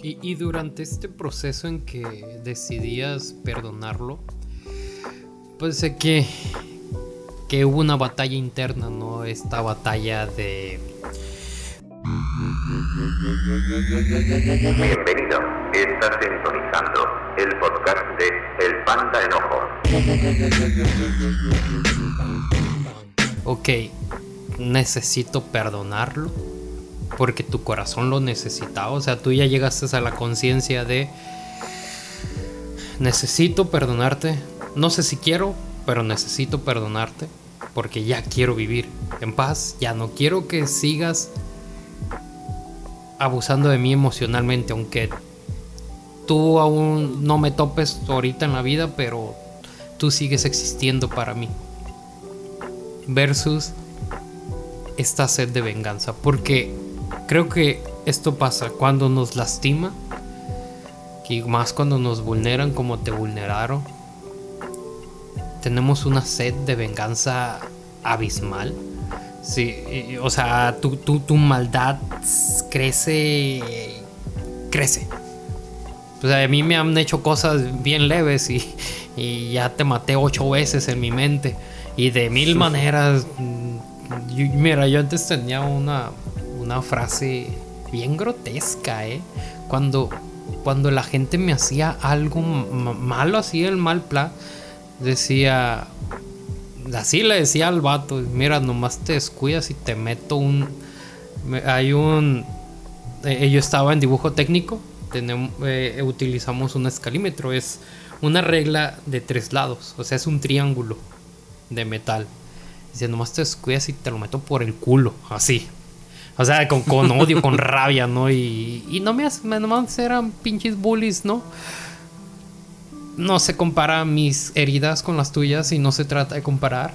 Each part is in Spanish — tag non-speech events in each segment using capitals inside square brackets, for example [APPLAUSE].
Y, durante este proceso en que decidías perdonarlo, pues sé que, que hubo una batalla interna, ¿no? Esta batalla de... Bienvenido, estás sintonizando el podcast de El Panda Enojo. Ok, necesito perdonarlo porque tu corazón lo necesitaba. O sea, tú ya llegaste a la conciencia de necesito perdonarte. No sé si quiero, pero necesito perdonarte porque ya quiero vivir en paz. Ya no quiero que sigas abusando de mí emocionalmente, aunque tú aún no me topes ahorita en la vida, pero tú sigues existiendo para mí. Versus esta sed de venganza, porque Creo que esto pasa cuando nos lastima, y más cuando nos vulneran como te vulneraron. Tenemos una sed de venganza abismal. Sí, o sea, tu, tu, maldad crece. crece. O sea, a mí me han hecho cosas bien leves y, y ya te maté ocho veces en mi mente. Y de mil maneras. mira, yo antes tenía una, una frase bien grotesca, ¿eh? Cuando, cuando la gente me hacía algo malo, así el mal plan, decía, así le decía al vato, mira, nomás te descuidas y te meto un... Hay un... Eh, yo estaba en dibujo técnico, tenemos, eh, utilizamos un escalímetro, es una regla de tres lados, o sea, es un triángulo de metal. Dice, nomás te descuidas y te lo meto por el culo, así. O sea, con, odio, con rabia, ¿no? Y, y no me hacen, nomás eran pinches bullies, ¿no? No se compara mis heridas con las tuyas y no se trata de comparar.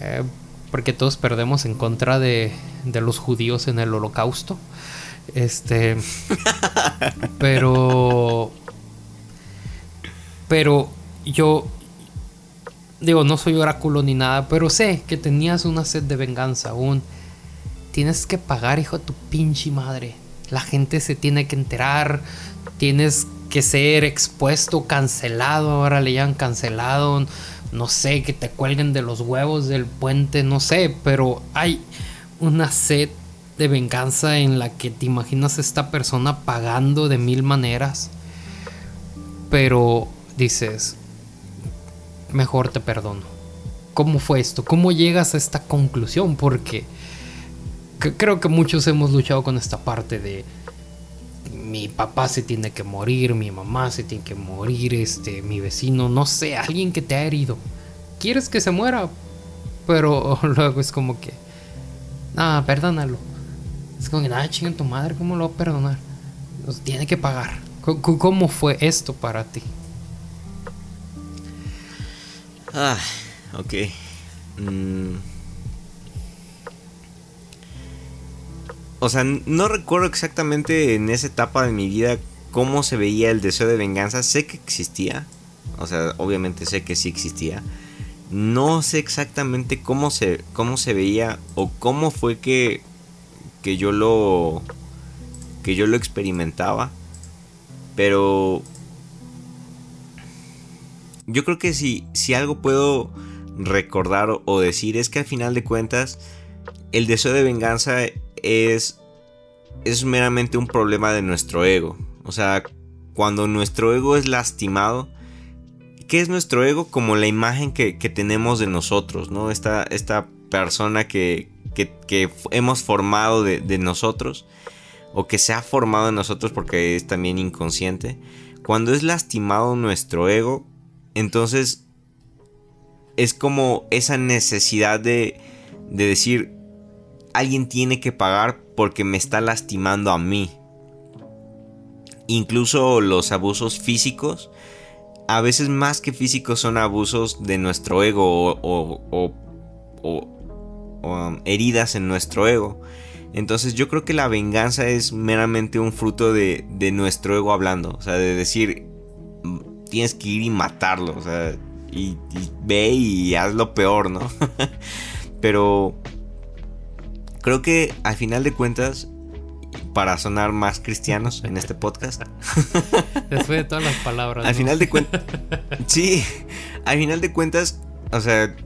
Eh, porque todos perdemos en contra de, de los judíos en el holocausto. Este. [LAUGHS] pero. Pero yo. Digo, no soy oráculo ni nada, pero sé que tenías una sed de venganza, un tienes que pagar, hijo de tu pinche madre. La gente se tiene que enterar, tienes que ser expuesto, cancelado, ahora le llaman cancelado, no sé, que te cuelguen de los huevos del puente, no sé, pero hay una sed de venganza en la que te imaginas a esta persona pagando de mil maneras, pero dices, mejor te perdono. ¿Cómo fue esto? ¿Cómo llegas a esta conclusión? Porque creo que muchos hemos luchado con esta parte de mi papá se tiene que morir, mi mamá se tiene que morir, este, mi vecino, no sé, alguien que te ha herido. ¿Quieres que se muera? Pero [LAUGHS] luego es como que, ah, perdónalo. Es como que, nada, chinga tu madre, ¿cómo lo va a perdonar? Tiene que pagar. ¿Cómo fue esto para ti? Ah, ok. Mm. O sea, no recuerdo exactamente en esa etapa de mi vida cómo se veía el deseo de venganza. Sé que existía. O sea, obviamente sé que sí existía. No sé exactamente cómo se, cómo se veía o cómo fue que, que yo lo que yo lo experimentaba. Pero yo creo que si, si algo puedo recordar o decir es que al final de cuentas el deseo de venganza es, es meramente un problema de nuestro ego. O sea, cuando nuestro ego es lastimado, ¿qué es nuestro ego? Como la imagen que, tenemos de nosotros, ¿no? Esta, esta persona que, que, hemos formado de, de, nosotros, o que se ha formado en nosotros porque es también inconsciente. Cuando es lastimado nuestro ego, entonces es como esa necesidad de, de decir, alguien tiene que pagar porque me está lastimando a mí. Incluso los abusos físicos, a veces más que físicos son abusos de nuestro ego o, um, heridas en nuestro ego. Entonces yo creo que la venganza es meramente un fruto de, nuestro ego hablando. O sea, de decir, tienes que ir y matarlo. O sea, y, y ve y haz lo peor, ¿no? [LAUGHS] Pero creo que al final de cuentas, para sonar más cristianos en este podcast. [LAUGHS] Después de todas las palabras. Al final de cuentas, [LAUGHS] sí, al final de cuentas, o sea,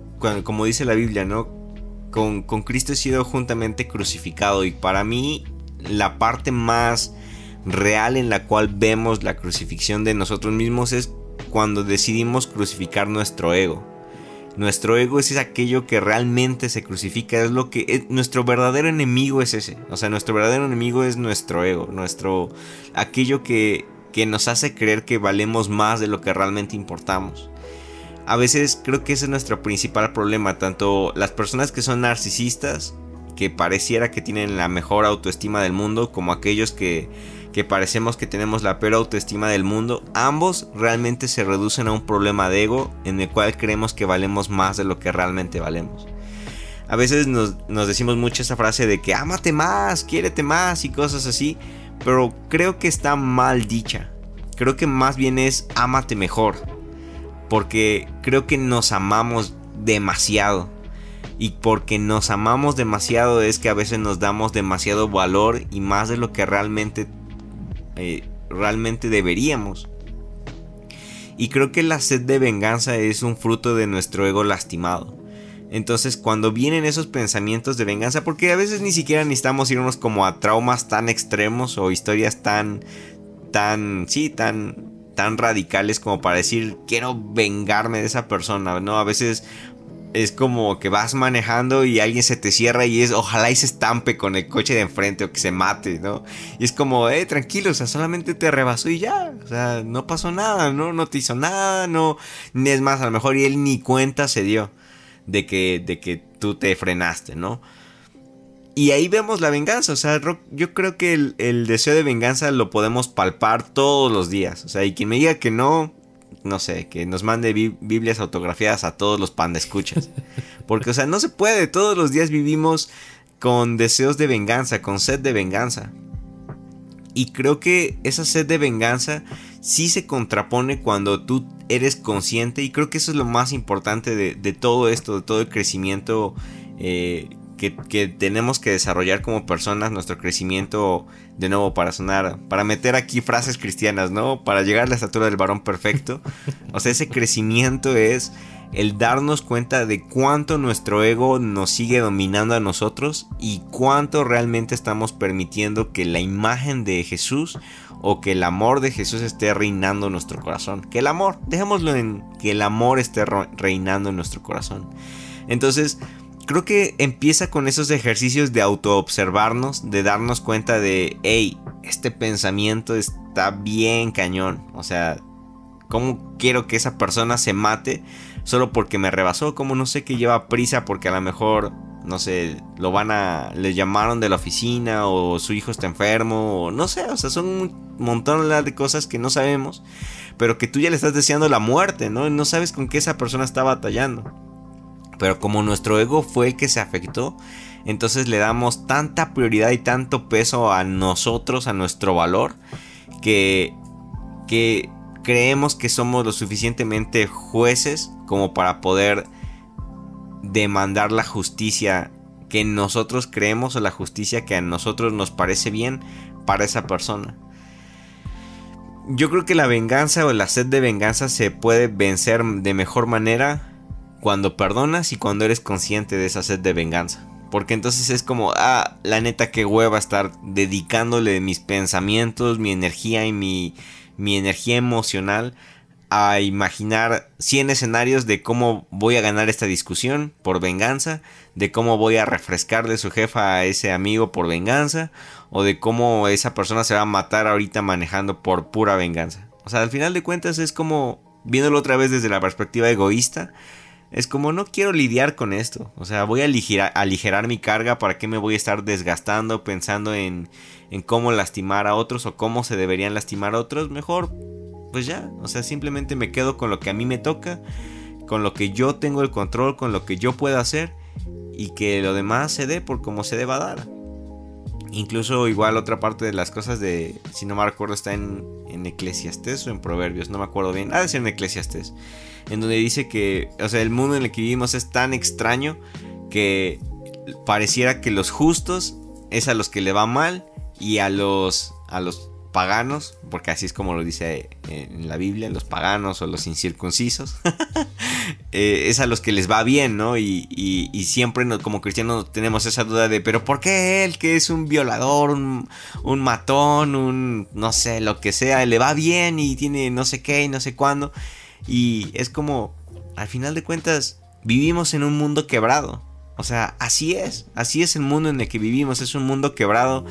como dice la Biblia, ¿no? Con, con Cristo he sido juntamente crucificado y para mí la parte más real en la cual vemos la crucifixión de nosotros mismos es cuando decidimos crucificar nuestro ego. Nuestro ego es aquello que realmente se crucifica, es lo que nuestro verdadero enemigo es ese. O sea, nuestro verdadero enemigo es nuestro ego, nuestro aquello que que nos hace creer que valemos más de lo que realmente importamos. A veces creo que ese es nuestro principal problema, tanto las personas que son narcisistas, que pareciera que tienen la mejor autoestima del mundo, como aquellos que que parecemos que tenemos la peor autoestima del mundo, ambos realmente se reducen a un problema de ego en el cual creemos que valemos más de lo que realmente valemos. A veces nos, decimos mucho esa frase de que ámate más, quiérete más y cosas así, pero creo que está mal dicha. Creo que más bien es ámate mejor, porque creo que nos amamos demasiado. Y porque nos amamos demasiado es que a veces nos damos demasiado valor y más de lo que realmente eh, realmente deberíamos. Y creo que la sed de venganza es un fruto de nuestro ego lastimado. Entonces cuando vienen esos pensamientos de venganza, porque a veces ni siquiera necesitamos irnos como a traumas tan extremos o historias tan, tan, sí, tan, tan radicales como para decir quiero vengarme de esa persona, ¿no? A veces es como que vas manejando y alguien se te cierra y es ojalá y se estampe con el coche de enfrente o que se mate, ¿no? Y es como, eh, tranquilo, o sea, solamente te rebasó y ya, o sea, no pasó nada, ¿no? No te hizo nada, no, es más, a lo mejor y él ni cuenta se dio de que, de que tú te frenaste, ¿no? Y ahí vemos la venganza, o sea, yo creo que el, el deseo de venganza lo podemos palpar todos los días, o sea, y quien me diga que no, no sé, que nos mande Biblias autografiadas a todos los pan de escuchas. Porque, o sea, no se puede. Todos los días vivimos con deseos de venganza, con sed de venganza. Y creo que esa sed de venganza sí se contrapone cuando tú eres consciente. Y creo que eso es lo más importante de, todo esto, de todo el crecimiento eh, que, tenemos que desarrollar como personas, nuestro crecimiento, de nuevo, para sonar, para meter aquí frases cristianas, ¿no? Para llegar a la estatura del varón perfecto. [LAUGHS] O sea, ese crecimiento es el darnos cuenta de cuánto nuestro ego nos sigue dominando a nosotros y cuánto realmente estamos permitiendo que la imagen de Jesús o que el amor de Jesús esté reinando en nuestro corazón. Que el amor, dejémoslo en que el amor esté reinando en nuestro corazón. Entonces, creo que empieza con esos ejercicios de autoobservarnos, de darnos cuenta de, hey, este pensamiento está bien cañón. O sea, ¿cómo quiero que esa persona se mate solo porque me rebasó? ¿Cómo no sé que lleva prisa porque a lo mejor, no sé, lo van a, le llamaron de la oficina o su hijo está enfermo o no sé, o sea, son un montón de cosas que no sabemos, pero que tú ya le estás deseando la muerte, ¿no? No sabes con qué esa persona está batallando. Pero como nuestro ego fue el que se afectó, entonces le damos tanta prioridad y tanto peso a nosotros, a nuestro valor, que, que creemos que somos lo suficientemente jueces como para poder demandar la justicia que nosotros creemos o la justicia que a nosotros nos parece bien para esa persona. Yo creo que la venganza o la sed de venganza se puede vencer de mejor manera cuando perdonas y cuando eres consciente de esa sed de venganza. Porque entonces es como, ah, la neta que hueva estar dedicándole mis pensamientos, mi energía y mi, mi energía emocional a imaginar 100 escenarios de cómo voy a ganar esta discusión por venganza, de cómo voy a refrescarle su jefa a ese amigo por venganza, o de cómo esa persona se va a matar ahorita manejando por pura venganza. O sea, al final de cuentas es como, viéndolo otra vez desde la perspectiva egoísta, es como no quiero lidiar con esto. O sea, voy a aligerar, mi carga. ¿Para qué me voy a estar desgastando pensando en, en cómo lastimar a otros o cómo se deberían lastimar a otros? Mejor, pues ya. O sea, simplemente me quedo con lo que a mí me toca. Con lo que yo tengo el control. Con lo que yo puedo hacer. Y que lo demás se dé por como se deba dar. Incluso igual otra parte de las cosas de, si no me acuerdo, está en, en Eclesiastes o en Proverbios, no me acuerdo bien. Ah, de ser en Eclesiastes en donde dice que, o sea, el mundo en el que vivimos es tan extraño que pareciera que los justos es a los que le va mal y a los, a los paganos, porque así es como lo dice en la Biblia, los paganos o los incircuncisos, [LAUGHS] eh, es a los que les va bien, ¿no? Y, siempre como cristianos tenemos esa duda de, pero ¿por qué él, que es un violador, un, un, matón, un, no sé, lo que sea, le va bien y tiene no sé qué y no sé cuándo? Y es como, al final de cuentas, vivimos en un mundo quebrado. O sea, así es, así es el mundo en el que vivimos, es un mundo quebrado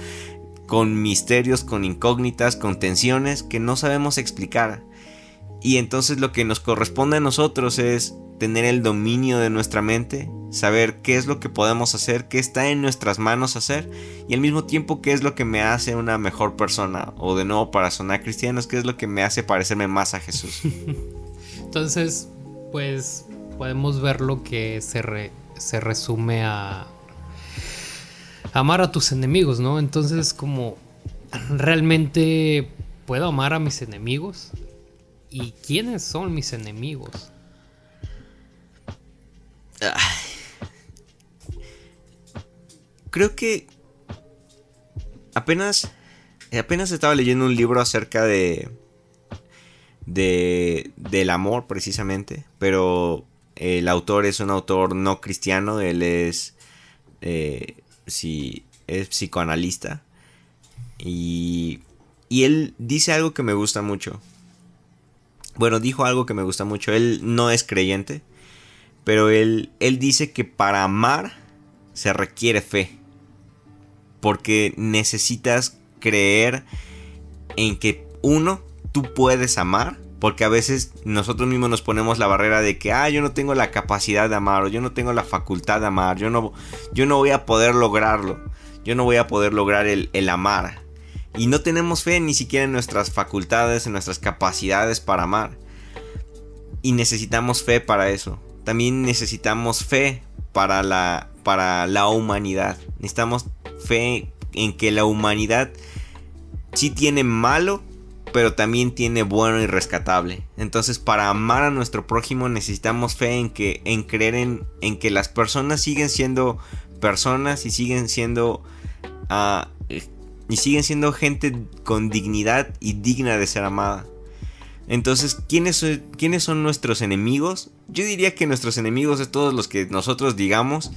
con misterios, con incógnitas, con tensiones que no sabemos explicar. Y entonces lo que nos corresponde a nosotros es tener el dominio de nuestra mente, saber qué es lo que podemos hacer, qué está en nuestras manos hacer y al mismo tiempo qué es lo que me hace una mejor persona o de nuevo para sonar cristianos, qué es lo que me hace parecerme más a Jesús. [LAUGHS] Entonces, pues podemos ver lo que se, se resume a amar a tus enemigos, ¿no? Entonces, como realmente puedo amar a mis enemigos y quiénes son mis enemigos. Creo que apenas apenas estaba leyendo un libro acerca de de del amor precisamente, pero el autor es un autor no cristiano, él es eh, si es psicoanalista. Y, y él dice algo que me gusta mucho. Bueno, dijo algo que me gusta mucho. Él no es creyente, pero él, él dice que para amar se requiere fe. Porque necesitas creer en que uno, tú puedes amar porque a veces nosotros mismos nos ponemos la barrera de que, ah, yo no tengo la capacidad de amar, o yo no tengo la facultad de amar, yo no, yo no voy a poder lograrlo, yo no voy a poder lograr el, el amar. Y no tenemos fe ni siquiera en nuestras facultades, en nuestras capacidades para amar. Y necesitamos fe para eso. También necesitamos fe para la, para la humanidad. Necesitamos fe en que la humanidad sí tiene malo pero también tiene bueno y rescatable. Entonces, para amar a nuestro prójimo necesitamos fe en que en creer en, en que las personas siguen siendo personas y siguen siendo uh, y siguen siendo gente con dignidad y digna de ser amada. Entonces, ¿quiénes, ¿quiénes son nuestros enemigos? Yo diría que nuestros enemigos es todos los que nosotros digamos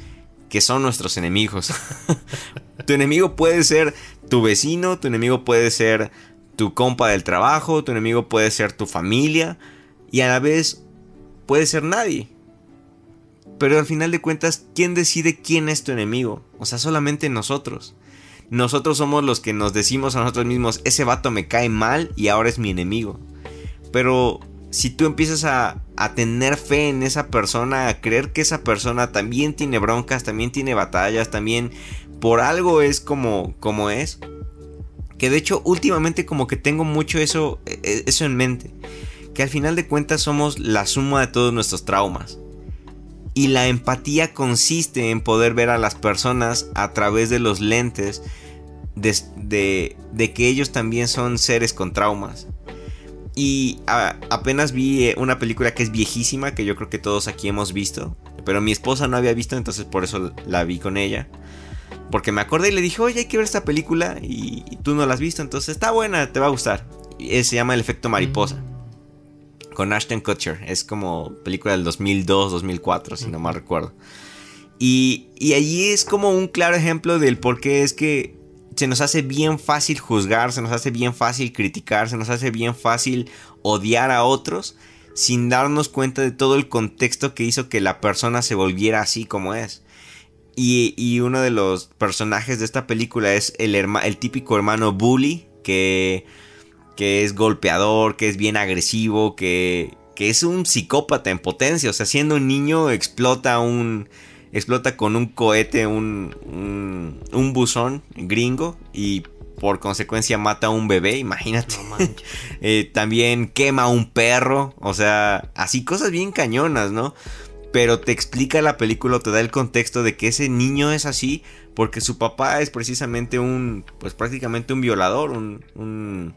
que son nuestros enemigos. [LAUGHS] tu enemigo puede ser tu vecino, tu enemigo puede ser tu compa del trabajo, tu enemigo puede ser tu familia y a la vez puede ser nadie. Pero al final de cuentas, ¿quién decide quién es tu enemigo? O sea, solamente nosotros. Nosotros somos los que nos decimos a nosotros mismos, ese vato me cae mal y ahora es mi enemigo. Pero si tú empiezas a, a, tener fe en esa persona, a creer que esa persona también tiene broncas, también tiene batallas, también por algo es como, como es, que de hecho últimamente como que tengo mucho eso, e, e, eso en mente. Que al final de cuentas somos la suma de todos nuestros traumas. Y la empatía consiste en poder ver a las personas a través de los lentes de, de, que ellos también son seres con traumas. Y apenas vi eh, una película que es viejísima, que yo creo que todos aquí hemos visto. Pero mi esposa no había visto, entonces por eso la vi con ella. Porque me acordé y le dije, oye, hay que ver esta película y, tú no la has visto, entonces está buena, te va a gustar. Y se llama El efecto mariposa. Mm. Con Ashton Kutcher. Es como película del 2002, 2004, si no mal recuerdo. Y, y allí es como un claro ejemplo del por qué es que se nos hace bien fácil juzgar, se nos hace bien fácil criticar, se nos hace bien fácil odiar a otros sin darnos cuenta de todo el contexto que hizo que la persona se volviera así como es. Y, uno de los personajes de esta película es el, el típico hermano bully que, que es golpeador, que es bien agresivo, que, que es un psicópata en potencia. O sea, siendo un niño explota un... Explota con un cohete un, un, buzón gringo y por consecuencia mata a un bebé, imagínate. [LAUGHS] Eh, también quema a un perro, o sea, así cosas bien cañonas, ¿no? Pero te explica la película, te da el contexto de que ese niño es así porque su papá es precisamente un, pues prácticamente un violador, un,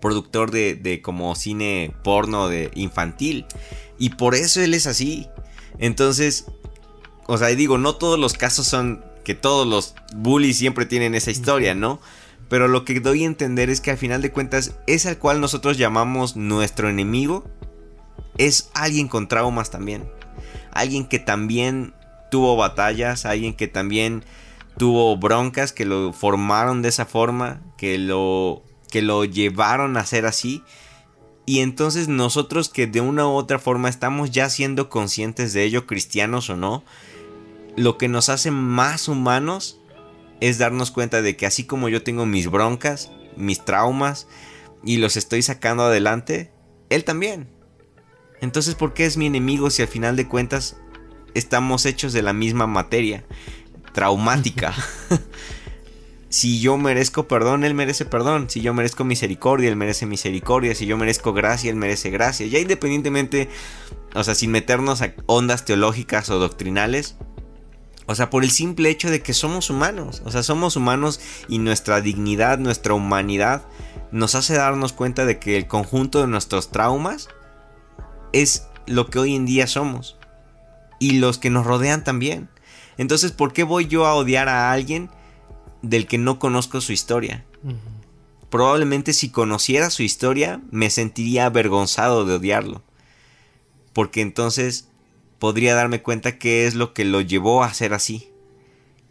productor de, de, como cine porno de infantil. Y por eso él es así. Entonces, o sea, digo, no todos los casos son que todos los bullies siempre tienen esa historia, ¿no? Pero lo que doy a entender es que al final de cuentas, ese al cual nosotros llamamos nuestro enemigo, es alguien con traumas también. Alguien que también tuvo batallas, alguien que también tuvo broncas, que lo formaron de esa forma, que lo, que lo llevaron a ser así. Y entonces nosotros que de una u otra forma estamos ya siendo conscientes de ello, cristianos o no, lo que nos hace más humanos es darnos cuenta de que así como yo tengo mis broncas, mis traumas, y los estoy sacando adelante, él también. Entonces, ¿por qué es mi enemigo si al final de cuentas estamos hechos de la misma materia? Traumática. [LAUGHS] si yo merezco perdón, Él merece perdón. Si yo merezco misericordia, Él merece misericordia. Si yo merezco gracia, Él merece gracia. Ya independientemente, o sea, sin meternos a ondas teológicas o doctrinales, o sea, por el simple hecho de que somos humanos. O sea, somos humanos y nuestra dignidad, nuestra humanidad nos hace darnos cuenta de que el conjunto de nuestros traumas es lo que hoy en día somos. Y los que nos rodean también. Entonces, ¿por qué voy yo a odiar a alguien del que no conozco su historia? Probablemente si conociera su historia me sentiría avergonzado de odiarlo. Porque entonces podría darme cuenta qué es lo que lo llevó a ser así.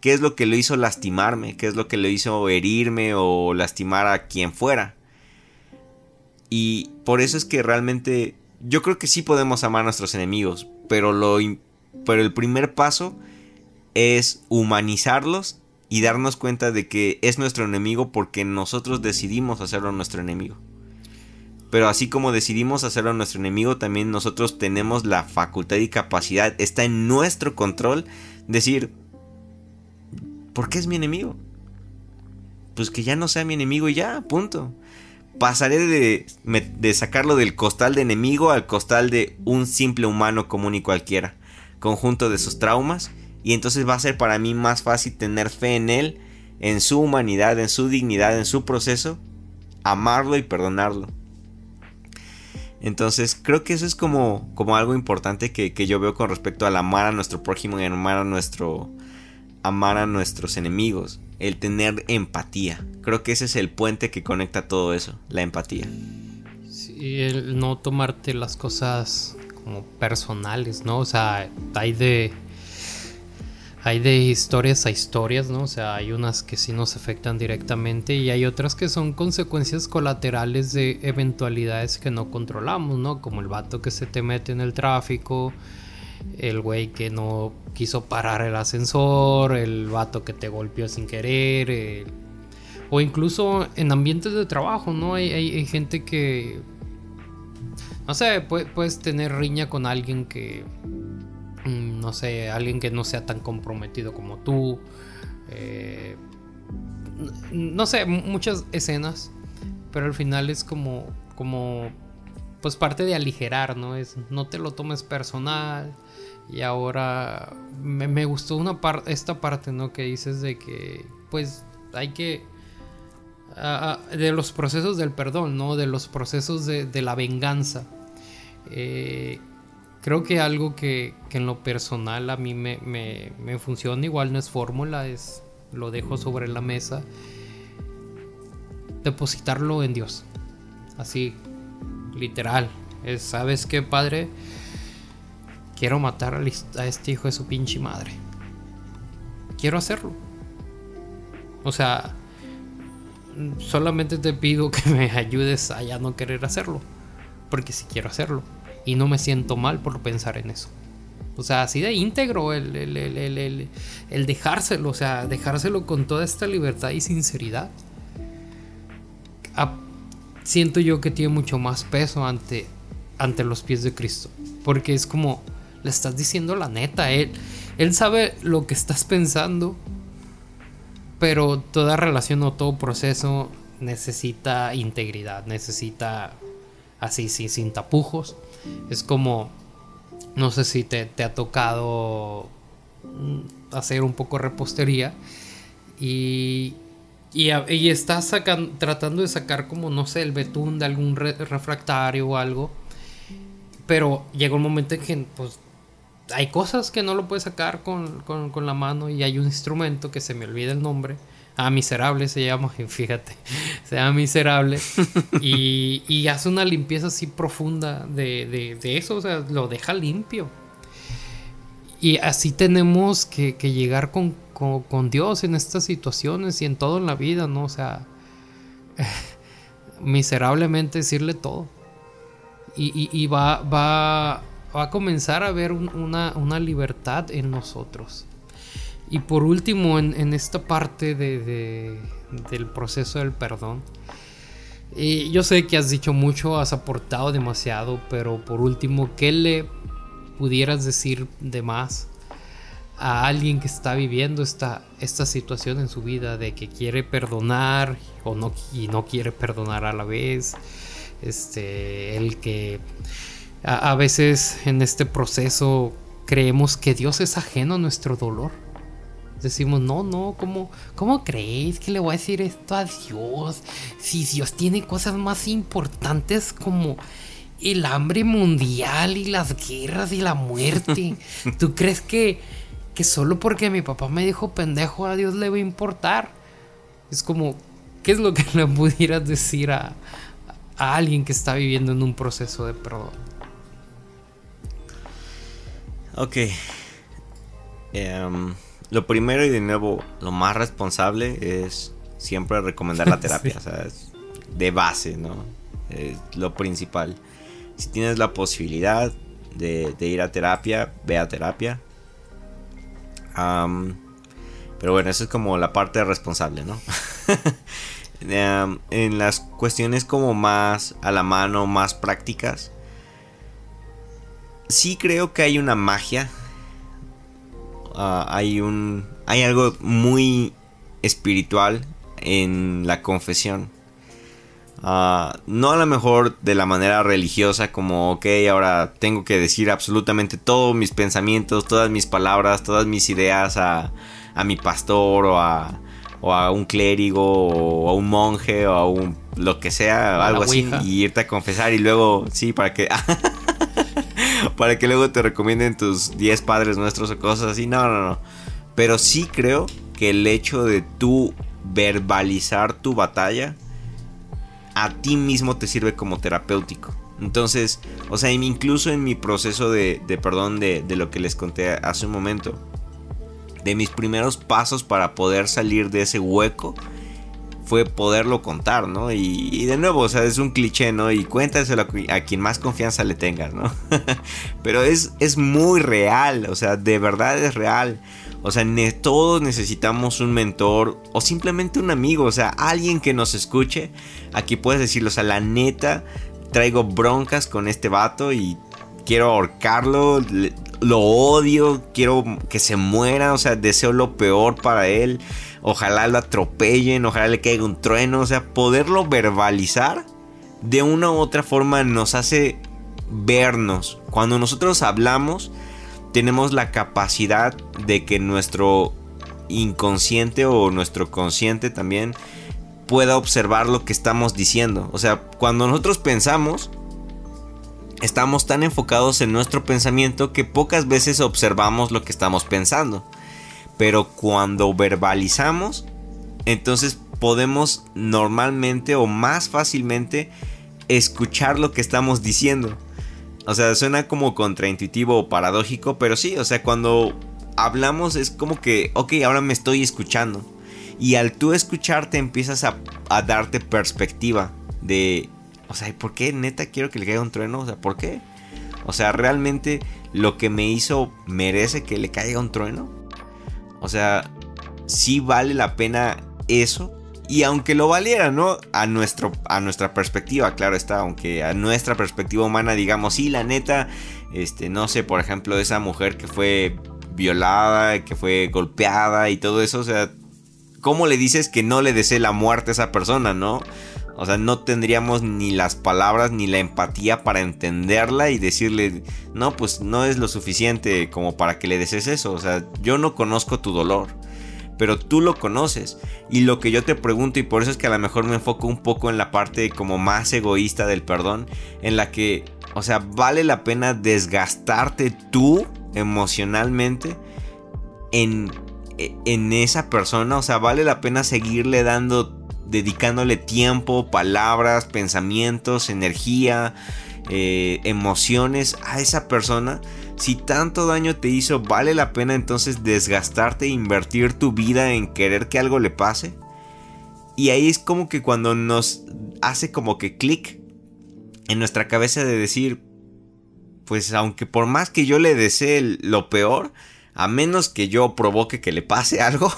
¿Qué es lo que lo hizo lastimarme? ¿Qué es lo que lo hizo herirme o lastimar a quien fuera? Y por eso es que realmente yo creo que sí podemos amar a nuestros enemigos, pero, lo, pero el primer paso es humanizarlos y darnos cuenta de que es nuestro enemigo porque nosotros decidimos hacerlo nuestro enemigo. Pero así como decidimos hacerlo nuestro enemigo, también nosotros tenemos la facultad y capacidad, está en nuestro control, decir, ¿por qué es mi enemigo? Pues que ya no sea mi enemigo y ya, punto. Pasaré de, de sacarlo del costal de enemigo al costal de un simple humano común y cualquiera, conjunto de sus traumas, y entonces va a ser para mí más fácil tener fe en él, en su humanidad, en su dignidad, en su proceso, amarlo y perdonarlo. Entonces creo que eso es como, como algo importante que, yo veo con respecto al amar a nuestro prójimo y amar a nuestro amar a nuestros enemigos, el tener empatía. Creo que ese es el puente que conecta todo eso, la empatía. Sí, el no tomarte las cosas como personales, ¿no? O sea, hay de hay de historias a historias, ¿no? O sea, hay unas que sí nos afectan directamente y hay otras que son consecuencias colaterales de eventualidades que no controlamos, ¿no? Como el vato que se te mete en el tráfico, el güey que no quiso parar el ascensor, el vato que te golpeó sin querer, o incluso en ambientes de trabajo, ¿no? Hay, hay, gente que, no sé, puedes tener riña con alguien que Mm, no sé, alguien que no sea tan comprometido como tú. Eh, no sé, muchas escenas. Pero al final es como, como, pues parte de aligerar, ¿no? Es, no te lo tomes personal. Y ahora me, gustó una parte, esta parte, ¿no? Que dices de que, pues, hay que... de los procesos del perdón, ¿no? De los procesos de, de la venganza. Eh, Creo que algo que, en lo personal a mí me, funciona, igual no es fórmula, es lo dejo sobre la mesa. Depositarlo en Dios. Así, literal. Es, ¿Sabes qué, padre? Quiero matar a este hijo de su pinche madre. Quiero hacerlo. O sea, solamente te pido que me ayudes a ya no querer hacerlo. Porque si quiero hacerlo y no me siento mal por pensar en eso. O sea, así de íntegro el, el, dejárselo, o sea, dejárselo con toda esta libertad y sinceridad. Siento yo que tiene mucho más peso ante, ante los pies de Cristo. Porque es como, le estás diciendo la neta, él, él sabe lo que estás pensando, pero toda relación o todo proceso necesita integridad, necesita así, sin tapujos. Es como, no sé si te, ha tocado mm, hacer un poco repostería y, y, estás tratando de sacar como, no sé, el betún de algún refractario o algo. Pero llega un momento en que pues, hay cosas que no lo puedes sacar con, con, la mano y hay un instrumento que se me olvida el nombre, Ah, miserable se llama, [LAUGHS] fíjate. Se llama miserable. [LAUGHS] y, hace una limpieza así profunda de, eso, o sea, lo deja limpio. Y así tenemos que, llegar con, Dios en estas situaciones y en todo en la vida, ¿no? O sea, [LAUGHS] miserablemente decirle todo. Y, va, va, va, a comenzar a haber una, libertad en nosotros. Y por último, en, esta parte de, del proceso del perdón, yo sé que has dicho mucho, has aportado demasiado, pero por último, ¿qué le pudieras decir de más a alguien que está viviendo esta, esta situación en su vida de que quiere perdonar o no, y no quiere perdonar a la vez? Este, el que a, a veces en este proceso creemos que Dios es ajeno a nuestro dolor decimos, no, no, ¿cómo, ¿cómo creéis que le voy a decir esto a Dios? Si Dios tiene cosas más importantes como el hambre mundial y las guerras y la muerte. [LAUGHS] ¿Tú crees que, que solo porque mi papá me dijo pendejo a Dios le va a importar? Es como, ¿qué es lo que [LAUGHS] le pudieras decir a, a alguien que está viviendo en un proceso de perdón? Ok. Um, lo primero y de nuevo, lo más responsable es siempre recomendar la [LAUGHS] terapia, o sea, de base, ¿no? Es lo principal. Si tienes la posibilidad de, ir a terapia, ve a terapia. pero bueno, eso es como la parte responsable, ¿no? [LAUGHS] en las cuestiones como más a la mano, más prácticas, sí creo que hay una magia Ah, hay un hay algo muy espiritual en la confesión. Ah, no a lo mejor de la manera religiosa como, ok, ahora tengo que decir absolutamente todos mis pensamientos, todas mis palabras, todas mis ideas a, a mi pastor o a, o a un clérigo o a un monje o a un lo que sea, algo así, y irte a confesar y luego, sí, para que... [LAUGHS] [LAUGHS] para que luego te recomienden tus 10 padres nuestros o cosas así. No, no, no. Pero sí creo que el hecho de tú verbalizar tu batalla a ti mismo te sirve como terapéutico. Entonces, o sea, incluso en mi proceso de, perdón de, de, lo que les conté hace un momento, de mis primeros pasos para poder salir de ese hueco, fue poderlo contar, ¿no? Y, de nuevo, o sea, es un cliché, ¿no? Y cuéntaselo a, quien más confianza le tengas, ¿no? [LAUGHS] Pero es, es muy real, o sea, de verdad es real. O sea, todos necesitamos un mentor o simplemente un amigo, o sea, alguien que nos escuche. Aquí puedes decirlo, o sea, la neta, traigo broncas con este vato y quiero ahorcarlo, lo odio, quiero que se muera, o sea, deseo lo peor para él ojalá lo atropellen, ojalá le caiga un trueno, o sea, poderlo verbalizar de una u otra forma nos hace vernos. Cuando nosotros hablamos, tenemos la capacidad de que nuestro inconsciente o nuestro consciente también pueda observar lo que estamos diciendo. O sea, cuando nosotros pensamos, estamos tan enfocados en nuestro pensamiento que pocas veces observamos lo que estamos pensando. Pero cuando verbalizamos, entonces podemos normalmente o más fácilmente escuchar lo que estamos diciendo. O sea, suena como contraintuitivo o paradójico, pero sí, o sea, cuando hablamos es como que, ok, ahora me estoy escuchando. Y al tú escucharte empiezas a, darte perspectiva de, o sea, ¿por qué neta quiero que le caiga un trueno? O sea, ¿por qué? O sea, ¿realmente lo que me hizo merece que le caiga un trueno? O sea, sí vale la pena eso. Y aunque lo valiera, ¿no? A, nuestro, a nuestra perspectiva, claro está. Aunque a nuestra perspectiva humana digamos, sí, la neta, este, no sé, por ejemplo, esa mujer que fue violada, que fue golpeada y todo eso, o sea, ¿cómo le dices que no le desee la muerte a esa persona, no? O sea, no tendríamos ni las palabras ni la empatía para entenderla y decirle, no, pues no es lo suficiente como para que le desees eso. O sea, yo no conozco tu dolor, pero tú lo conoces. Y lo que yo te pregunto, y por eso es que a lo mejor me enfoco un poco en la parte como más egoísta del perdón, en la que, o sea, vale la pena desgastarte tú emocionalmente en e, en esa persona, o sea, vale la pena seguirle dando, dedicándole tiempo, palabras, pensamientos, energía, eh, emociones a esa persona. Si tanto daño te hizo, vale la pena entonces desgastarte e invertir tu vida en querer que algo le pase. Y ahí es como que cuando nos hace como que clic en nuestra cabeza de decir, pues aunque por más que yo le desee lo peor, a menos que yo provoque que le pase [LAUGHS] algo,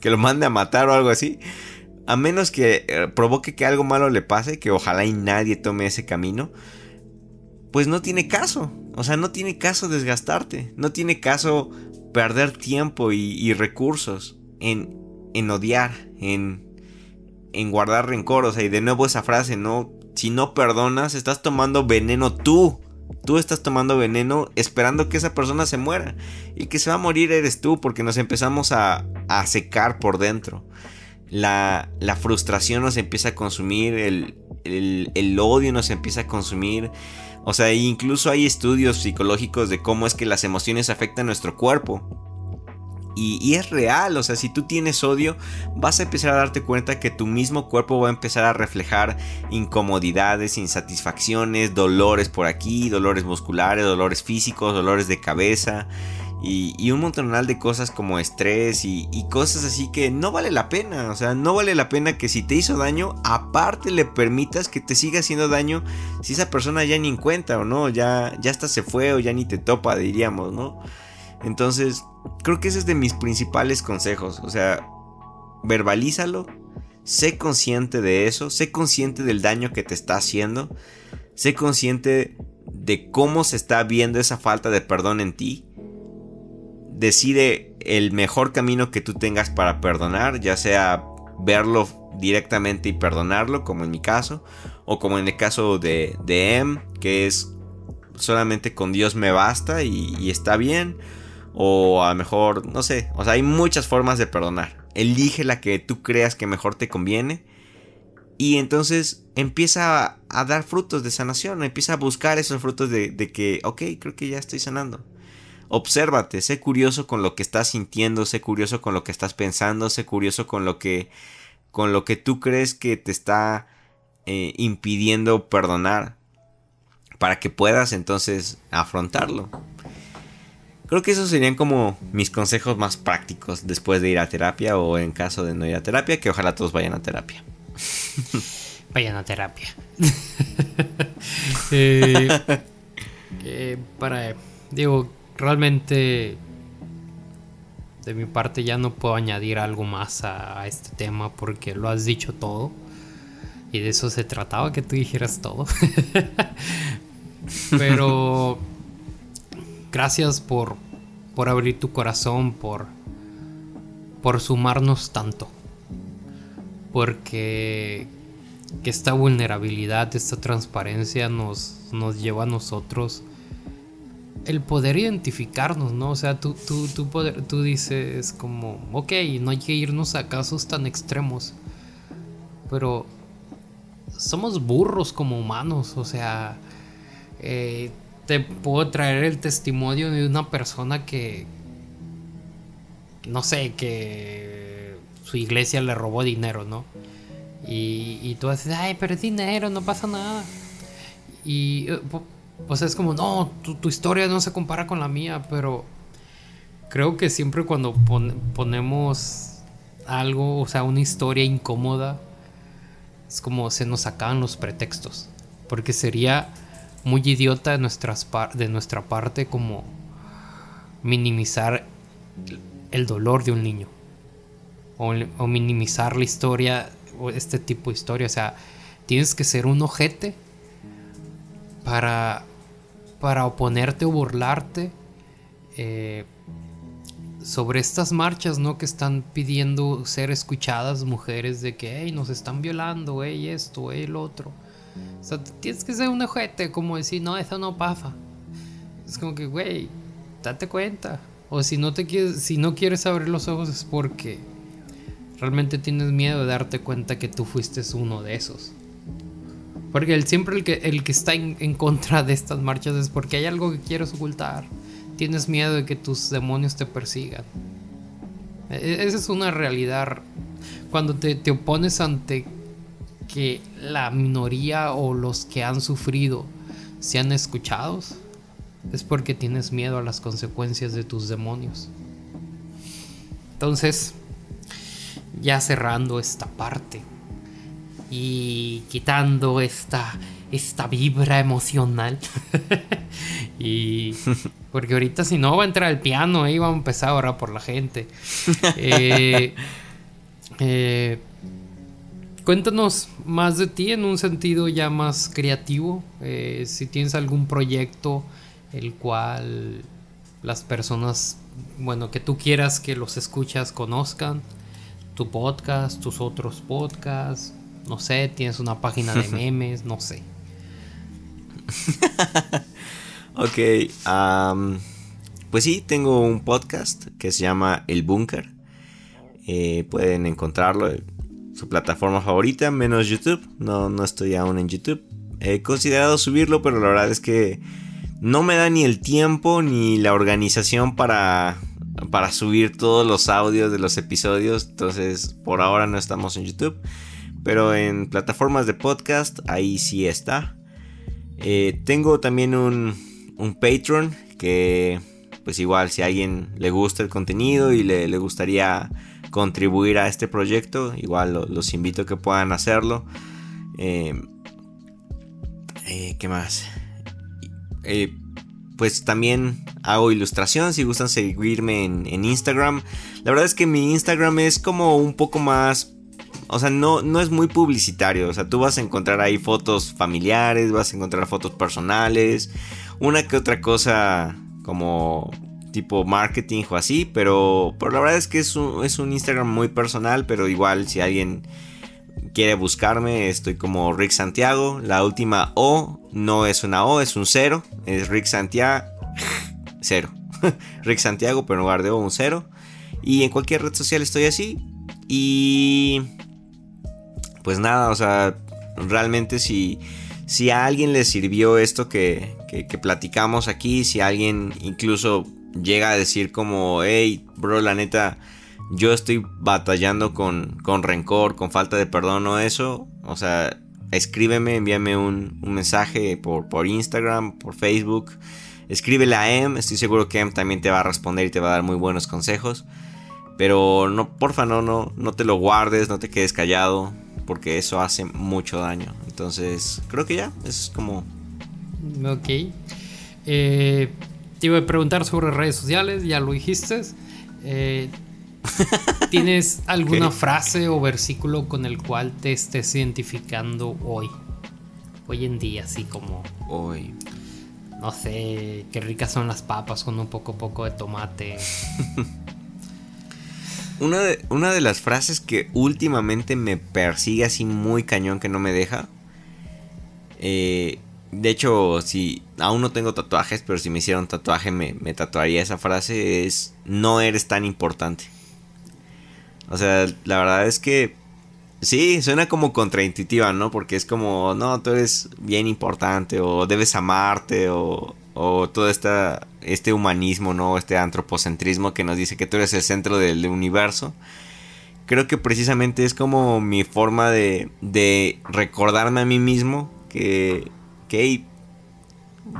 que lo mande a matar o algo así, a menos que eh, provoque que algo malo le pase, que ojalá y nadie tome ese camino, pues no tiene caso. O sea, no tiene caso desgastarte, no tiene caso perder tiempo y, recursos en, en odiar, en, en guardar rencor. O sea, y de nuevo esa frase, no, si no perdonas, estás tomando veneno tú. Tú estás tomando veneno esperando que esa persona se muera. Y que se va a morir eres tú porque nos empezamos a, secar por dentro. La, frustración nos empieza a consumir, el, el, odio nos empieza a consumir. O sea, incluso hay estudios psicológicos de cómo es que las emociones afectan nuestro cuerpo. Y, es real, o sea, si tú tienes odio, vas a empezar a darte cuenta que tu mismo cuerpo va a empezar a reflejar incomodidades, insatisfacciones, dolores por aquí, dolores musculares, dolores físicos, dolores de cabeza. Y, un montonal de cosas como estrés y, cosas así que no vale la pena. O sea, no vale la pena que si te hizo daño, aparte le permitas que te siga haciendo daño si esa persona ya ni encuentra o no, ya, ya hasta se fue o ya ni te topa, diríamos, ¿no? Entonces, creo que ese es de mis principales consejos. O sea, verbalízalo, sé consciente de eso, sé consciente del daño que te está haciendo, sé consciente de cómo se está viendo esa falta de perdón en ti. Decide el mejor camino que tú tengas para perdonar, ya sea verlo directamente y perdonarlo, como en mi caso, o como en el caso de, M, que es solamente con Dios me basta y, y está bien o a lo mejor, no sé, o sea, hay muchas formas de perdonar. Elige la que tú creas que mejor te conviene. Y entonces empieza a, dar frutos de sanación, empieza a buscar esos frutos de, de, que, ok, creo que ya estoy sanando. Obsérvate, sé curioso con lo que estás sintiendo, sé curioso con lo que estás pensando, sé curioso con lo que, con lo que tú crees que te está eh, impidiendo perdonar, para que puedas entonces afrontarlo. Creo que esos serían como mis consejos más prácticos después de ir a terapia o en caso de no ir a terapia, que ojalá todos vayan a terapia. [LAUGHS] Vayan a terapia. [LAUGHS] [LAUGHS] Eh, eh, para, digo, realmente de mi parte ya no puedo añadir algo más a, este tema porque lo has dicho todo. Y de eso se trataba, que tú dijeras todo. [LAUGHS] Pero gracias por, por abrir tu corazón, por, por sumarnos tanto. Porque que esta vulnerabilidad, esta transparencia nos, nos lleva a nosotros el poder identificarnos, ¿no? O sea, tú, tú, tú, poder, tú dices como, ok, no hay que irnos a casos tan extremos, pero somos burros como humanos, o sea, eh, te puedo traer el testimonio de una persona que, no sé, que su iglesia le robó dinero, ¿no? Y, y tú dices, ay, pero es dinero, no pasa nada. Y eh, pues es como, no, tu, historia no se compara con la mía, pero creo que siempre cuando ponemos algo, o sea, una historia incómoda, es como se nos acaban los pretextos. Porque sería muy idiota de, nuestras de nuestra parte como minimizar el dolor de un niño. O, minimizar la historia, o este tipo de historia. O sea, tienes que ser un ojete para, para oponerte o burlarte eh, sobre estas marchas, ¿no? Que están pidiendo ser escuchadas mujeres de que, hey, nos están violando, hey, esto, hey, el otro. O sea, tienes que ser un ojete, como decir, no, eso no pasa. Es como que, güey, date cuenta. O si no te quieres, si no quieres abrir los ojos es porque realmente tienes miedo de darte cuenta que tú fuiste uno de esos. Porque el, siempre el que, el que está en, en, contra de estas marchas es porque hay algo que quieres ocultar. Tienes miedo de que tus demonios te persigan. E- Esa es una realidad. Cuando te, te opones ante que la minoría o los que han sufrido sean escuchados, es porque tienes miedo a las consecuencias de tus demonios. Entonces, ya cerrando esta parte y quitando esta, esta vibra emocional. [LAUGHS] y porque ahorita si no va a entrar el piano, ahí va a empezar a orar por la gente. [LAUGHS] Eh, eh, cuéntanos más de ti en un sentido ya más creativo. Eh, si tienes algún proyecto el cual las personas, bueno, que tú quieras que los escuchas conozcan, tu podcast, tus otros podcasts, no sé, tienes una página de [LAUGHS] memes, no sé. [LAUGHS] Ok, pues sí, tengo un podcast que se llama El Búnker. Eh, pueden encontrarlo en su plataforma favorita, menos YouTube. No, no estoy aún en YouTube. He considerado subirlo, pero la verdad es que no me da ni el tiempo ni la organización para, para subir todos los audios de los episodios. Entonces, por ahora no estamos en YouTube. Pero en plataformas de podcast, ahí sí está. Eh, tengo también un, un Patreon que pues igual si a alguien le gusta el contenido y le, le gustaría contribuir a este proyecto, igual lo- los invito a que puedan hacerlo. Eh, eh, ¿Qué más? Pues también hago ilustración si gustan seguirme en, en Instagram. La verdad es que mi Instagram es como un poco más o sea, no, no es muy publicitario. O sea, tú vas a encontrar ahí fotos familiares, vas a encontrar fotos personales, una que otra cosa como tipo marketing o así. Pero, pero la verdad es que es un, es un Instagram muy personal, pero igual si alguien quiere buscarme, estoy como Rick Santiago. La última O no es una O, es un cero. Es Rick Santiago. [LAUGHS] Cero. [LAUGHS] Rick Santiago, pero en lugar de O, un cero. Y en cualquier red social estoy así. Y pues nada, o sea, realmente si, si a alguien le sirvió esto que, que, platicamos aquí, si alguien incluso llega a decir como, hey, bro, la neta, yo estoy batallando con, con rencor, con falta de perdón o eso, o sea, escríbeme, envíame un, un mensaje por, por Instagram, por Facebook, escríbele a Em, estoy seguro que Em también te va a responder y te va a dar muy buenos consejos. Pero no, porfa, no, no, no te lo guardes, no te quedes callado, porque eso hace mucho daño. Entonces, creo que ya, es como... Ok. Eh, te iba a preguntar sobre redes sociales, ya lo dijiste. Eh, [LAUGHS] ¿Tienes alguna frase o versículo con el cual te estés identificando hoy? Hoy en día, así como, Uy, no sé, qué ricas son las papas con un poco poco de tomate. [LAUGHS] Una de, una de las frases que últimamente me persigue así muy cañón que no me deja. eh, de hecho, si aún no tengo tatuajes, pero si me hiciera un tatuaje me, me tatuaría esa frase. Es no eres tan importante. O sea, la verdad es que sí, suena como contraintuitiva, ¿no? Porque es como, no, tú eres bien importante o debes amarte o, o todo esta, este humanismo, ¿no? Este antropocentrismo que nos dice que tú eres el centro del universo. Creo que precisamente es como mi forma de, de recordarme a mí mismo que, que hey,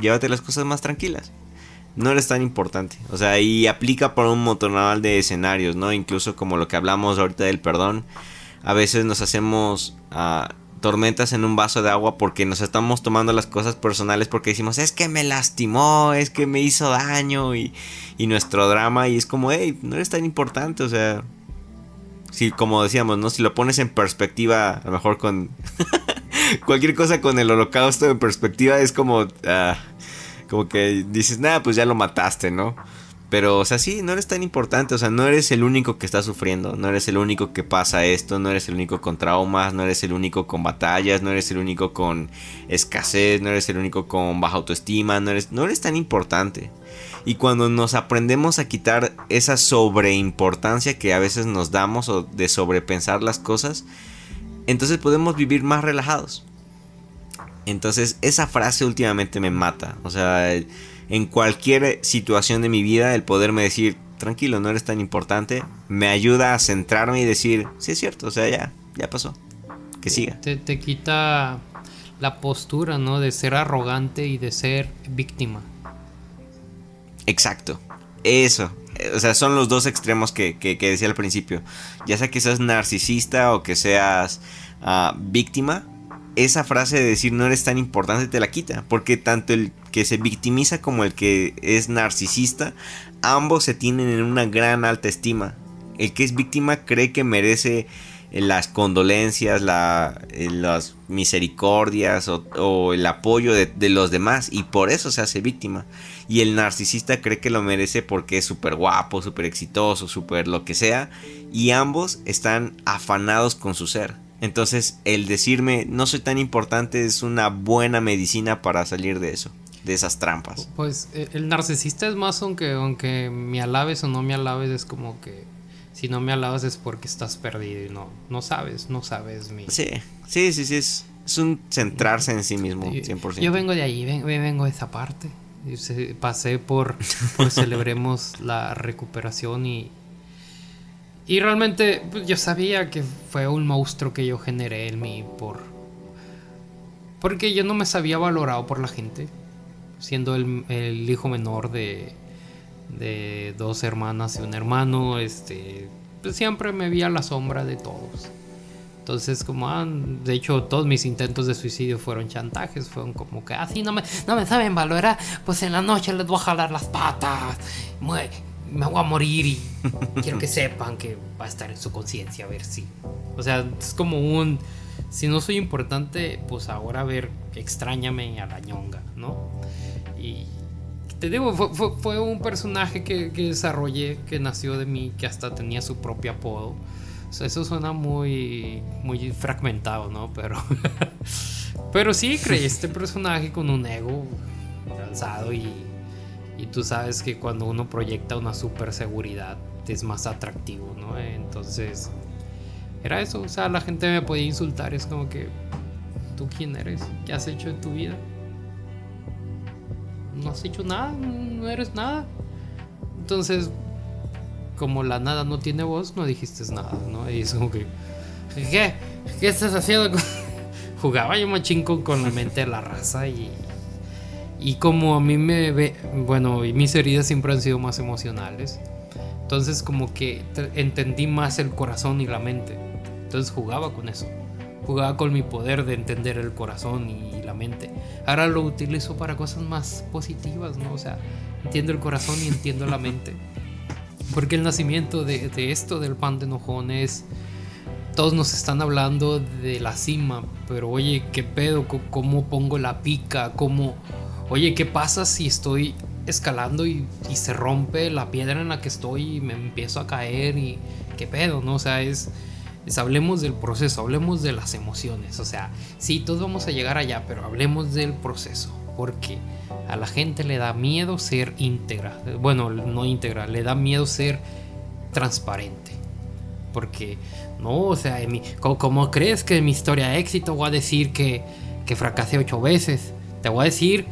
llévate las cosas más tranquilas. No eres tan importante. O sea, y aplica para un montón de escenarios, ¿no? Incluso como lo que hablamos ahorita del perdón. A veces nos hacemos ah, tormentas en un vaso de agua porque nos estamos tomando las cosas personales porque decimos, es que me lastimó, es que me hizo daño y, y nuestro drama. Y es como, hey, no eres tan importante. O sea, si como decíamos, ¿no? Si lo pones en perspectiva, a lo mejor con [LAUGHS] cualquier cosa con el holocausto en perspectiva es como, ah, como que dices, nada, pues ya lo mataste, ¿no? Pero, o sea, sí, no eres tan importante, o sea, no eres el único que está sufriendo, no eres el único que pasa esto, no eres el único con traumas, no eres el único con batallas, no eres el único con escasez, no eres el único con baja autoestima, no eres, no eres tan importante. Y cuando nos aprendemos a quitar esa sobreimportancia que a veces nos damos o de sobrepensar las cosas, entonces podemos vivir más relajados. Entonces esa frase últimamente me mata. O sea, en cualquier situación de mi vida el poderme decir, tranquilo, no eres tan importante, me ayuda a centrarme y decir, sí es cierto, o sea, ya, ya pasó, que siga. Te, te quita la postura, ¿no? De ser arrogante y de ser víctima. Exacto, eso. O sea, son los dos extremos que, que, que decía al principio. Ya sea que seas narcisista o que seas ah, víctima, esa frase de decir no eres tan importante te la quita. Porque tanto el que se victimiza como el que es narcisista, ambos se tienen en una gran alta estima. El que es víctima cree que merece las condolencias, la, las misericordias o, el apoyo de, de, los demás y por eso se hace víctima. Y el narcisista cree que lo merece porque es súper guapo, súper exitoso, súper lo que sea. Y ambos están afanados con su ser. Entonces el decirme no soy tan importante es una buena medicina para salir de eso, de esas trampas. Pues el narcisista es más aunque, aunque me alabes o no me alabes, es como que si no me alabas es porque estás perdido y no, no sabes, no sabes mi... Sí, sí, sí, sí, es, es un centrarse en sí mismo, 100%. Yo vengo de ahí, vengo, vengo de esa parte. Pasé por, por celebremos la recuperación y, y realmente pues, yo sabía que fue un monstruo que yo generé en mí por... Porque yo no me sabía valorado por la gente, siendo el, el hijo menor de, de dos hermanas y un hermano, este, pues siempre me vi a la sombra de todos. Entonces, como, ah, de hecho, todos mis intentos de suicidio fueron chantajes, fueron como que, así ah, no, me, no me saben valorar, pues en la noche les voy a jalar las patas, me, me voy a morir y quiero que sepan que va a estar en su conciencia, a ver si. O sea, es como un, si no soy importante, pues ahora a ver, extrañame a la ñonga, ¿no? Y te digo, fue, fue, fue un personaje que, que, desarrollé, que nació de mí, que hasta tenía su propio apodo. O sea, eso suena muy, muy fragmentado, ¿no? Pero, [LAUGHS] pero sí, creí [LAUGHS] este personaje con un ego lanzado y, y tú sabes que cuando uno proyecta una super seguridad es más atractivo, ¿no? Entonces, era eso. O sea, la gente me podía insultar, es como que, ¿tú quién eres? ¿Qué has hecho en tu vida? no has hecho nada, no eres nada. Entonces, como la nada no tiene voz, no dijiste nada, ¿no? Y es como que, ¿qué? ¿Qué estás haciendo? [LAUGHS] Jugaba yo machín con, con la mente de la raza y, y como a mí me ve, bueno, mis heridas siempre han sido más emocionales. Entonces como que entendí más el corazón y la mente. Entonces jugaba con eso. Jugaba con mi poder de entender el corazón y la mente. Ahora lo utilizo para cosas más positivas, ¿no? O sea, entiendo el corazón y entiendo la mente. Porque el nacimiento de, de esto del pan de enojones, todos nos están hablando de la cima, pero oye, ¿qué pedo? ¿Cómo pongo la pica? ¿Cómo... Oye, ¿qué pasa si estoy escalando y, se rompe la piedra en la que estoy y me empiezo a caer y qué pedo, ¿no? O sea, es, hablemos del proceso, hablemos de las emociones, o sea, sí, todos vamos a llegar allá, pero hablemos del proceso, porque a la gente le da miedo ser íntegra, bueno, no íntegra, le da miedo ser transparente, porque no, o sea, mi, ¿cómo, ¿cómo, crees que en mi historia de éxito voy a decir que, que fracasé ocho veces? Te voy a decir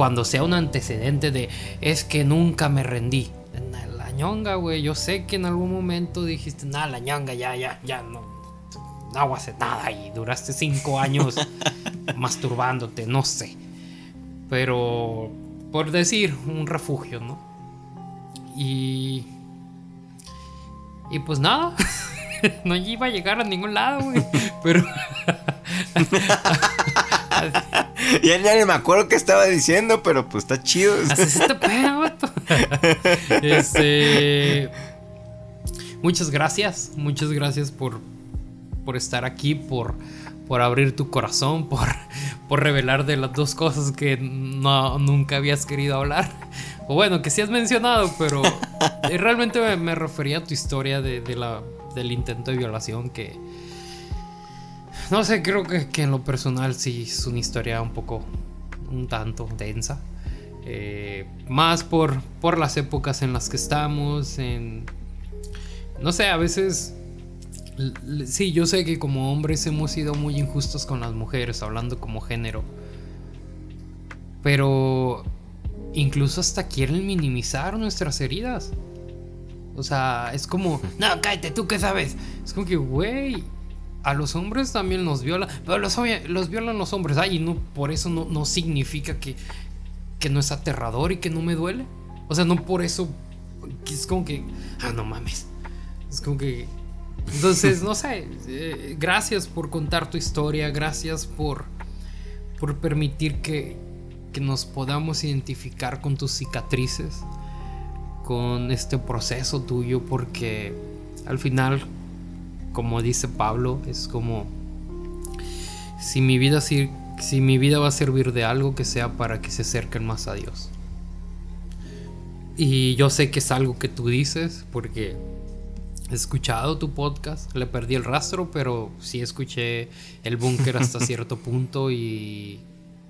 cuando sea un antecedente de es que nunca me rendí. La ñonga, güey, yo sé que en algún momento dijiste, nada, la ñonga, ya, ya, ya, no, no voy a hacer nada y duraste cinco años [LAUGHS] masturbándote, no sé. Pero, por decir, un refugio, ¿no? Y... Y pues nada, [LAUGHS] no iba a llegar a ningún lado, güey. Pero... [LAUGHS] [LAUGHS] ya, ya ni me acuerdo qué estaba diciendo, pero pues está chido. Así se te pega, vato. [LAUGHS] Este. Muchas gracias. Muchas gracias por, por estar aquí, por, por abrir tu corazón, [LAUGHS] por, por revelar de las dos cosas que no, nunca habías querido hablar. O bueno, que sí has mencionado, pero realmente me, me refería a tu historia de, de la, del intento de violación que no sé, creo que, que, en lo personal sí es una historia un poco, un tanto densa. Eh, más por, por las épocas en las que estamos, en... No sé, a veces... Sí, yo sé que como hombres hemos sido muy injustos con las mujeres, hablando como género. Pero incluso hasta quieren minimizar nuestras heridas. O sea, es como, [LAUGHS] no, cállate, ¿tú qué sabes? Es como que, güey, a los hombres también los violan, pero los, los violan los hombres. Ay, y no, por eso no, no significa que, que no es aterrador y que no me duele. O sea, no por eso es como que, ah, no mames. Es como que... Entonces, [LAUGHS] no sé, eh, gracias por contar tu historia, gracias por, por permitir que, que nos podamos identificar con tus cicatrices, con este proceso tuyo, porque al final, como dice Pablo, es como si mi vida si, si mi vida va a servir de algo que sea para que se acerquen más a Dios. Y yo sé que es algo que tú dices porque he escuchado tu podcast, le perdí el rastro, pero sí escuché el búnker hasta [LAUGHS] cierto punto y,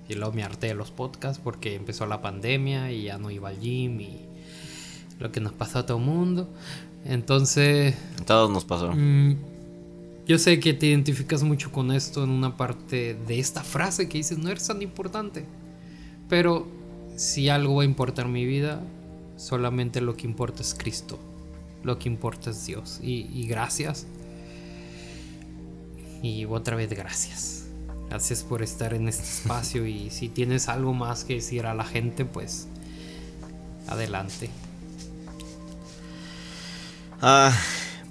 y luego me harté de los podcasts porque empezó la pandemia y ya no iba al gym y lo que nos pasó a todo el mundo. Entonces... Todos nos pasó. Mm, yo sé que te identificas mucho con esto en una parte de esta frase que dices, no eres tan importante. Pero si algo va a importar mi vida, Solamente lo que importa es Cristo. Lo que importa es Dios. Y, gracias. Y otra vez gracias. Gracias por estar en este espacio. Y si tienes algo más que decir a la gente, pues adelante. Ah,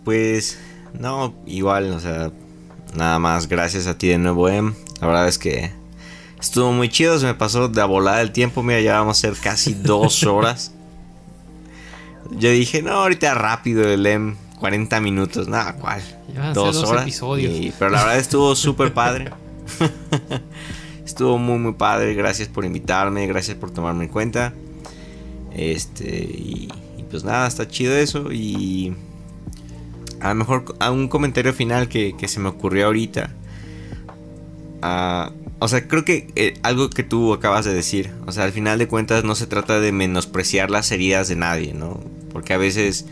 pues no, igual, o sea, nada más gracias a ti de nuevo, Em. La verdad es que estuvo muy chido, se me pasó de a volar el tiempo, mira, ya vamos a ser casi [LAUGHS] dos horas. Yo dije, no, ahorita rápido el M, 40 minutos, nada, ¿cuál? dos, horas. Episodios. pero la verdad estuvo [LAUGHS] súper padre. [LAUGHS] estuvo muy, muy padre. Gracias por invitarme, gracias por tomarme en cuenta. Este, y, pues nada, está chido eso. Y a lo mejor a un comentario final que, se me ocurrió ahorita. Ah, o sea, creo que eh, algo que tú acabas de decir, o sea, al final de cuentas no se trata de menospreciar las heridas de nadie, ¿no? Porque a veces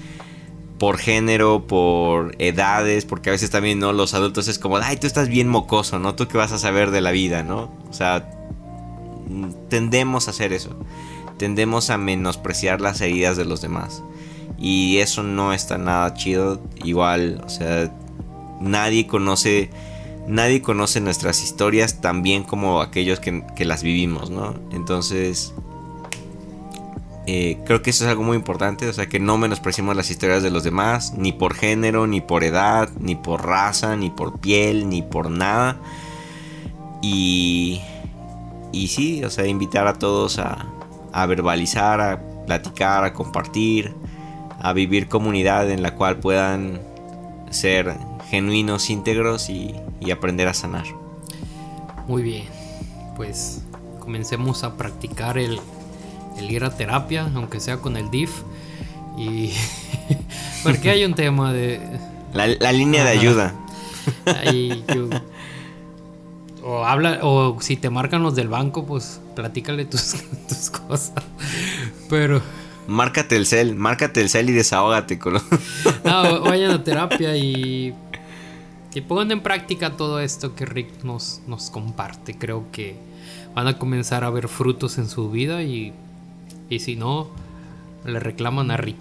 por género, por edades, porque a veces también, ¿no? Los adultos es como, ay, tú estás bien mocoso, ¿no? Tú qué vas a saber de la vida, ¿no? O sea, tendemos a hacer eso. Tendemos a menospreciar las heridas de los demás. Y eso no está nada chido. Igual, o sea, nadie conoce nadie conoce nuestras historias tan bien como aquellos que, las vivimos, ¿no? Entonces, eh, creo que eso es algo muy importante, o sea, que no menospreciemos las historias de los demás, ni por género, ni por edad, ni por raza, ni por piel, ni por nada. Y, y sí, o sea, invitar a todos a, a verbalizar, a platicar, a compartir, a vivir comunidad en la cual puedan ser genuinos, íntegros y, aprender a sanar. Muy bien, pues comencemos a practicar el, ir a terapia, aunque sea con el DIF. Y [LAUGHS] porque hay un tema de... La, línea de ayuda. o habla, o si te marcan los del banco, pues platícale tus, [LAUGHS] tus cosas. Pero... Márcate el cel, márcate el cel y desahógate. Con... no, [LAUGHS] vayan a terapia y que pongan en práctica todo esto que Rick nos, nos comparte. Creo que van a comenzar a ver frutos en su vida y, y si no, le reclaman a Rick.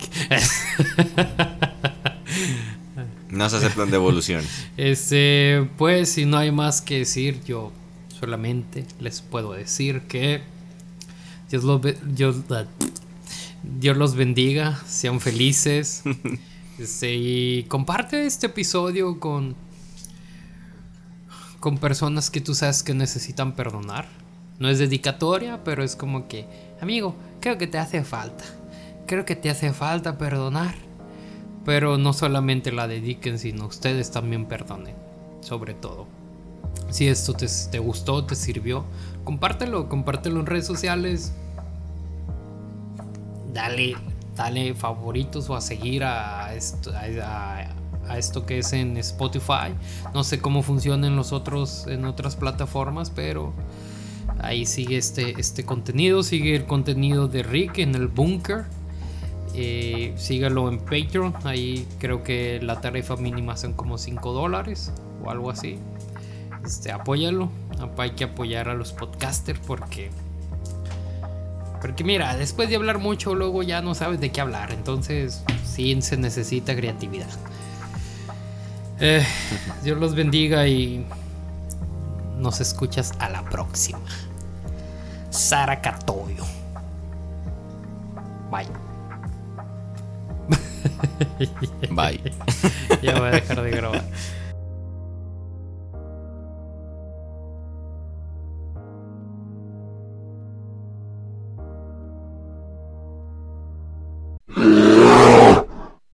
no se aceptan devoluciones. Este, pues si no hay más que decir, yo solamente les puedo decir que Dios los, Dios, Dios los bendiga, sean felices. [LAUGHS] Este, y comparte este episodio con con personas que tú sabes que necesitan perdonar. No es dedicatoria, pero es como que, amigo, creo que te hace falta. Creo que te hace falta perdonar. Pero no solamente la dediquen, sino ustedes también perdonen. Sobre todo. Si esto te, te gustó, te sirvió, compártelo, compártelo en redes sociales. Dale, dale favoritos o a seguir a, esto, que es en Spotify. No sé cómo funciona en los otros, en otras plataformas, pero ahí sigue este, este contenido. Sigue el contenido de Rick en el Bunker. Eh, sígalo en Patreon. Ahí creo que la tarifa mínima son como 5 dólares o algo así. Este, apóyalo. Hay que apoyar a los podcasters porque Porque mira, después de hablar mucho, luego ya no sabes de qué hablar. Entonces, sí se necesita creatividad. Eh, Dios los bendiga y nos escuchas a la próxima. Sara Catoyo. Bye. Bye. [LAUGHS] ya voy a dejar de grabar.